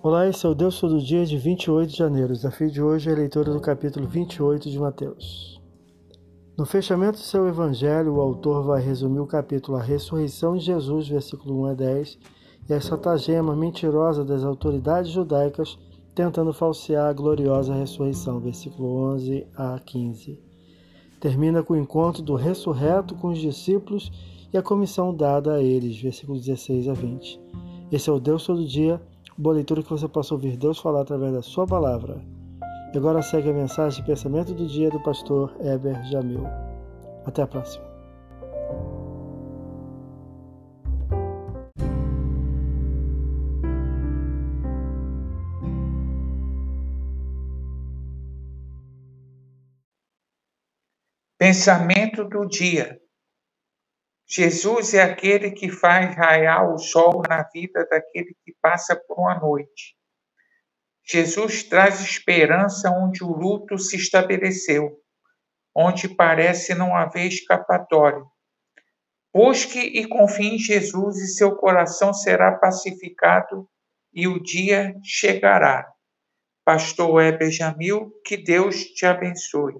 Olá, esse é o Deus Todo Dia de 28 de janeiro. O desafio de hoje é a leitura do capítulo 28 de Mateus. No fechamento do seu evangelho, o autor vai resumir o capítulo A Ressurreição de Jesus, versículo 1 a 10, e a estratagema mentirosa das autoridades judaicas tentando falsear a gloriosa ressurreição, versículo 11 a 15. Termina com o encontro do ressurreto com os discípulos e a comissão dada a eles, versículos 16 a 20. Esse é o Deus Todo Dia boa leitura que você possa ouvir Deus falar através da sua palavra. E agora segue a mensagem de pensamento do dia do pastor Heber Jamil. Até a próxima. Pensamento do dia. Jesus é aquele que faz raiar o sol na vida daquele que passa por uma noite. Jesus traz esperança onde o luto se estabeleceu, onde parece não haver escapatória. Busque e confie em Jesus e seu coração será pacificado e o dia chegará. Pastor Weber Jamil, que Deus te abençoe.